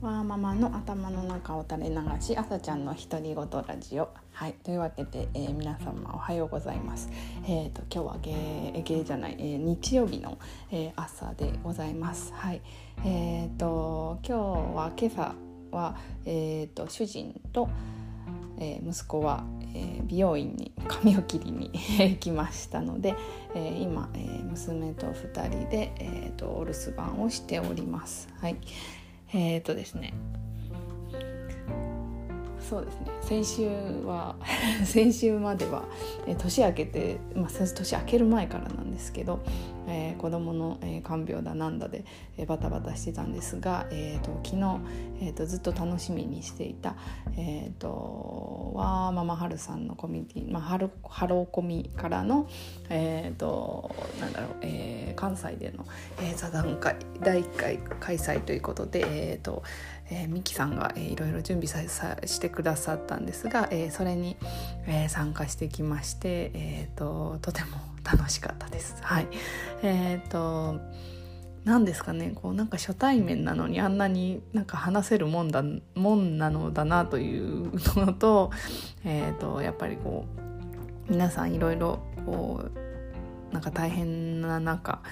わーママの頭の中を垂れ流し朝ちゃんの独り言ラジオ。はいというわけで、えー、皆様おはようございます。えっ、ー、と今日はゲゲじゃない、えー、日曜日の、えー、朝でございます。はいえっ、ー、と今日は今朝はえっ、と主人と、え息子は、え美容院に髪を切りに 行きましたので、え今、え娘と2人で、えーとお留守番をしております。はい。えっ、ー、とですね。そうですね。先週は 先週までは、え年明けて、まあ、年明ける前からなんですけど、えー、子供の、えー、看病だなんだで、えー、バタバタしてたんですが、えーと、昨日、えーと、ずっと楽しみにしていた、えーと、わーママハルさんのコミュニティ、まあ、ハロハローコミからの、えー、となんだろう、えー、関西での、えー、座談会第1回開催ということで、えーとえー、ミキさんが、えー、いろいろ準備ささしてくださったんですが、えー、それに、えー、参加してきまして、えーと、とても楽しかったです。はい、えっ、ー、と何ですかね。こうなんか初対面なのにあんなになんか話せるもんだもんなのだなというのと,、えーと、やっぱりこう皆さんいろいろこうなんか大変な中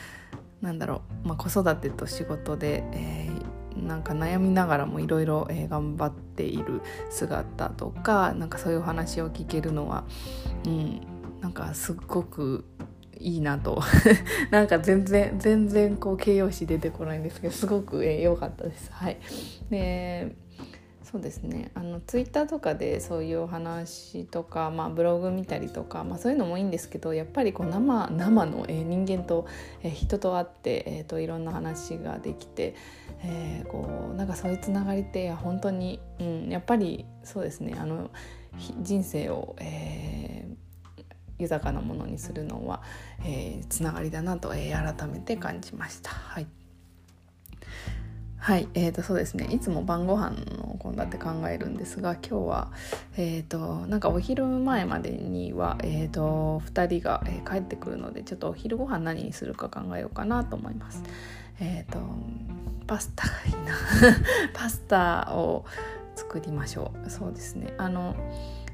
なんだろう、まあ、子育てと仕事で、えー、なんか悩みながらもいろいろ頑張っている姿とかなんかそういうお話を聞けるのは、うん、なんかすっごくいいなと なんか全然全然こう形容詞出てこないんですけどすごく良、えかったです。はい、でそうですね。あのツイッターとかでそういうお話とか、まあ、ブログ見たりとか、まあ、そういうのもいいんですけどやっぱりこう生生の、えー、人間と、えー、人と会って、えーと、いろんな話ができて、えー、こうなんかそういうつながりって本当に、うん、やっぱりそうですね。あの人生を、えー、豊かなものにするのは、えー、つながりだなと、えー、改めて感じました。はい。はい、えーとそうですね。いつも晩ご飯の献立考えるんですが今日は、えーと、なんかお昼前までには、えーと、2人が、え、帰ってくるのでちょっとお昼ご飯何にするか考えようかなと思います。えーとパスタがいいな。パスタを作りましょう。そうですね。あの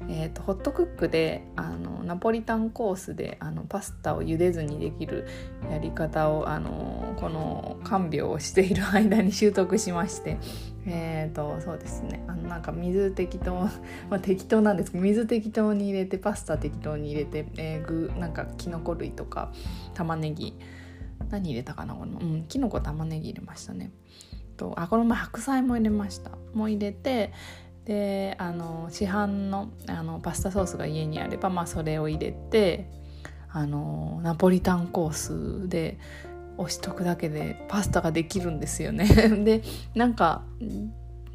えーと、ホットクックであのナポリタンコースであのパスタを茹でずにできるやり方をあのこの看病をしている間に習得しましてえーとそうですね。あのなんか水適当、まあ、適当なんですけど水適当に入れてパスタ適当に入れて、えー、具なんかきのこ類とか玉ねぎ何入れたかなこの、うん、きのこ玉ねぎ入れましたね。とあこの前白菜も入れました。もう入れてであの市販のあのパスタソースが家にあれば、まあ、それを入れてあのナポリタンコースで押しとくだけでパスタができるんですよね。でなんか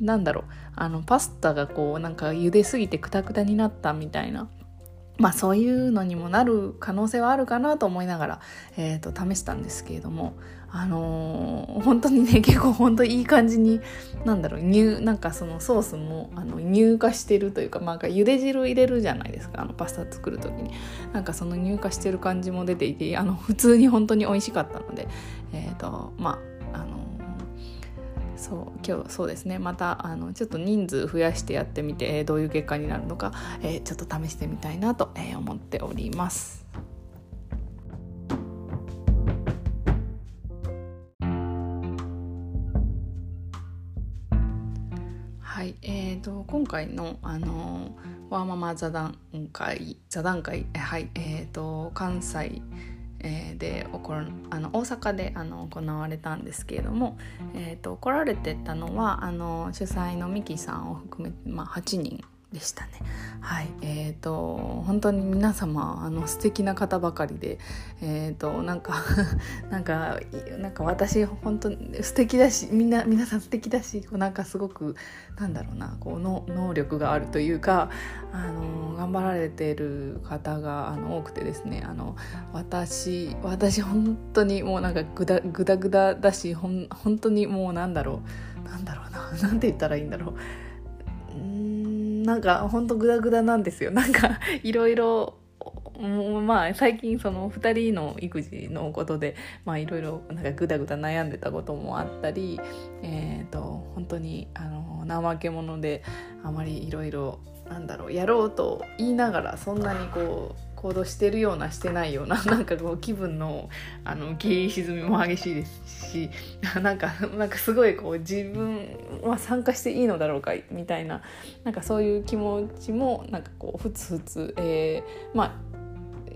なんだろう。あのパスタがこうなんか茹ですぎてクタクタになったみたいな。まあそういうのにもなる可能性はあるかなと思いながら、えーと、試したんですけれども。あのー、本当にね結構本当いい感じになんだろう乳なんかそのソースもあの乳化してるというか,、まあ、なんか茹で汁入れるじゃないですかあのパスタ作る時になんかその乳化してる感じも出ていてあの普通に本当に美味しかったのでえっ、ー、とまああのそう今日そうですねまたあのちょっと人数増やしてやってみて、え、どういう結果になるのか、え、ちょっと試してみたいなと、え、思っております。はい、えーと、今回の、あのワーママ座談会座談会はいえーと関西えー、でこあの大阪であの行われたんですけれども、えーと、来られてたのはあの主催のミキさんを含めて、まあ、8人でしたね。はい、えっ、ー、と本当に皆様あの素敵な方ばかりで、えっ、ー、となんか なんかなんか私本当に素敵だしみんな皆さん素敵だしこうなんかすごくなんだろうなこうの能力があるというかあの頑張られている方があの多くてですねあの私私本当にもうなんかグダグダグダだしほん本当にもうなんだろうなんだろうななんて言ったらいいんだろう。なんかほんとグダグダなんですよ。なんかいろいろまあ最近その2人の育児のことでまあいろいろなんかグダグダ悩んでたこともあったりえっ、ー、と本当にあの怠け者であまりいろいろなんだろうやろうと言いながらそんなにこう行動してるようなしてないような なんかこう気分のあの浮き沈みも激しいですし なんかなんかすごいこう自分は参加していいのだろうかみたいななんかそういう気持ちもなんかこうふつふつ、えー、まあ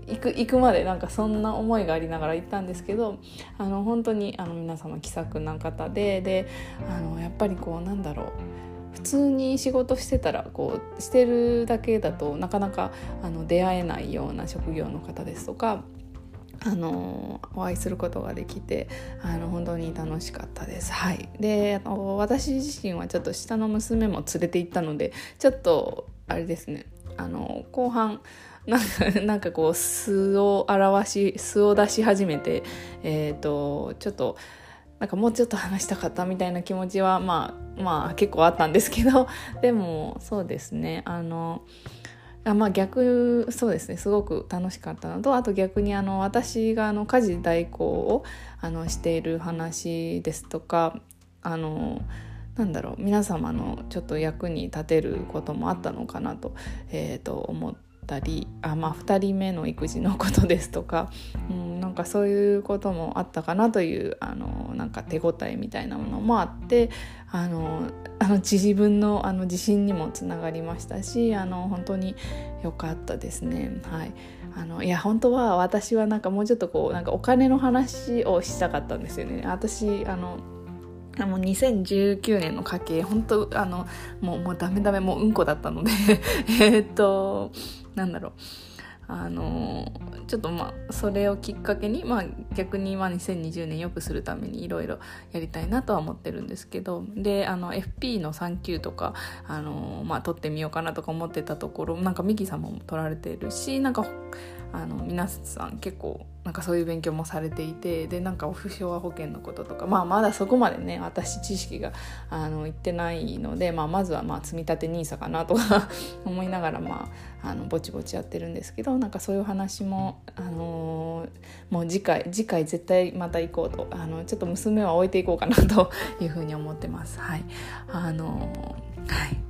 行く行くまでなんかそんな思いがありながら行ったんですけどあの本当にあの皆様気さくな方でであのやっぱりこうなんだろう普通に仕事してたらこうしてるだけだとなかなかあの出会えないような職業の方ですとかあのお会いすることができてあの本当に楽しかったです。はい、であの私自身はちょっと下の娘も連れて行ったのでちょっとあれですねあの後半 なんかなんかこう素を表し素を出し始めてえ、ー、とちょっとなんかもうちょっと話したかったみたいな気持ちはまあまあ結構あったんですけど でもそうですね。あのあまあ逆そうですね。すごく楽しかったのとあと逆にあの私があの家事代行をあのしている話ですとかあのなんだろう皆様のちょっと役に立てることもあったのかなと,、えー、と思ったりあ、まあ、2人目の育児のことですとか、うん、なんかそういうこともあったかなというあのなんか手応えみたいなものもあってあのあの自分のあの自信にもつながりましたしあの本当に良かったですね。はいあのいや本当は私はなんかもうちょっとこうなんかお金の話をしたかったんですよね。私あのもう2019年の家計本当あのもうもうダメダメもううんこだったので えっとなんだろうあのちょっとまあそれをきっかけに、まあ、逆にまあ2020年よくするためにいろいろやりたいなとは思ってるんですけどであの FP の3級とかあの、まあ、取ってみようかなとか思ってたところなんかミキさんも取られてるしなんかあの皆さん結構なんかそういう勉強もされていてでなんかオフショア保険のこととか、まあ、まだそこまでね私知識があのいってないので、まあ、まずはまあ積み立て NISA かなとか 思いながら、まあ、あのぼちぼちやってるんですけどなんかそういう話も、あのー、もう次回次回絶対また行こうとあのちょっと娘は置いていこうかなというふうに思ってます。はいあのー、はい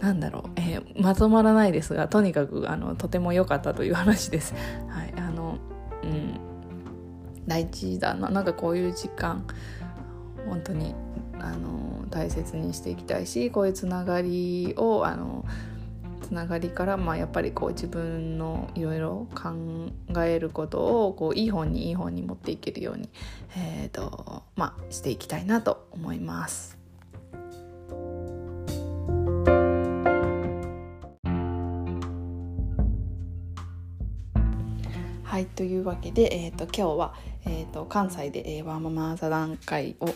なんだろう、えー、まとまらないですがとにかくあのとても良かったという話です。はい、あのうん大事だななんかこういう時間本当にあの大切にしていきたいしこういうつながりをあのつながりから、まあ、やっぱりこう自分のいろいろ考えることをこういい方にいい方に持っていけるように、えーとまあ、していきたいなと思います。はいというわけで、えーと、今日は、えーと、関西で、えー、ワーママ座談会を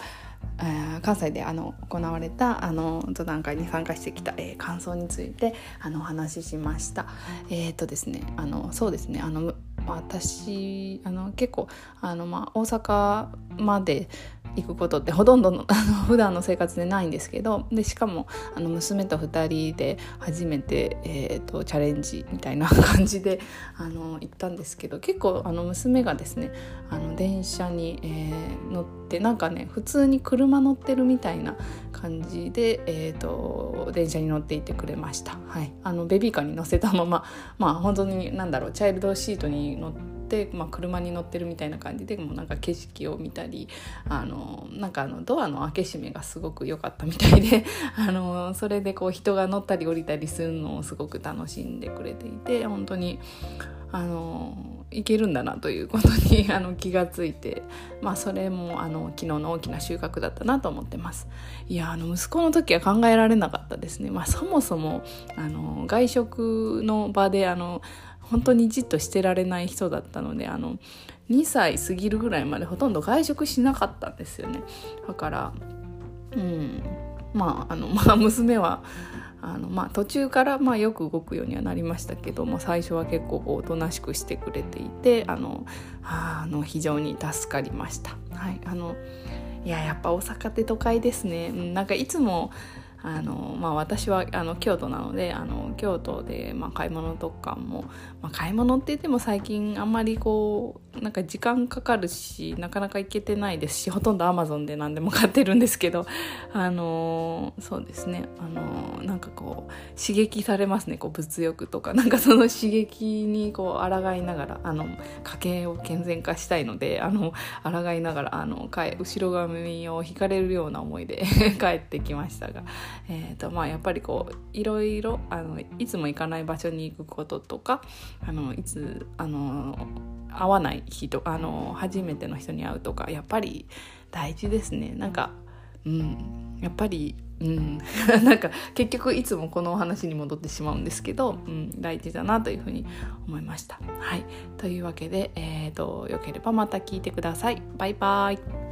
関西であの行われたあの座談会に参加してきた、えー、感想についてあのお話ししました。えっ、ー、とですねあのそうですねあの私あの結構あの、まあ、大阪まで行くことってほとんどの あの普段の生活でないんですけどでしかもあの娘と2人で初めて、えーと、チャレンジみたいな感じであの行ったんですけど結構あの娘がですねあの電車に、えー、乗ってなんかね普通に車乗ってるみたいな感じで、えーと、電車に乗っていてくれました。はい、あのベビーカーに乗せたまま まあ本当に何だろうチャイルドシートに乗って、まあ、車に乗ってるみたいな感じでもうなんか景色を見たりあのなんかあのドアの開け閉めがすごく良かったみたいで あのそれでこう人が乗ったり降りたりするのをすごく楽しんでくれていて本当にあのいけるんだなということに あの気がついて、まあ、それもあの昨日の大きな収穫だったなと思ってます。いやあの息子の時は考えられなかったですね、まあ、そもそもあの外食の場であの本当にじっとしてられない人だったのであの2歳過ぎるぐらいまでほとんど外食しなかったんですよね。だからうん。まああの、まあ、娘はあの、まあ、途中からまあよく動くようにはなりましたけども最初は結構おとなしくしてくれていてあのあの非常に助かりました。はい、あのいややっぱ大阪って都会ですね。なんかいつもあのまあ、私はあの京都なのであの京都で、まあ、買い物とかも、まあ、買い物って言っても最近あんまりこうなんか時間かかるしなかなか行けてないですしほとんどアマゾンで何でも買ってるんですけど あのそうですね。あのなんかこう刺激されますね。こう物欲とか。なんかその刺激にこう抗いながらあの家計を健全化したいのであの抗いながらあの後ろ髪を引かれるような思いで 帰ってきましたが、えーとまあ、やっぱりこういろいろあのいつも行かない場所に行くこととかあのいつあの会わない人あの初めての人に会うとかやっぱり大事ですね。なんかうん。やっぱりうん、なんか結局いつもこのお話に戻ってしまうんですけど、うん、大事だなというふうに思いました。はい、というわけで、えーと、よければまた聞いてください。バイバイ。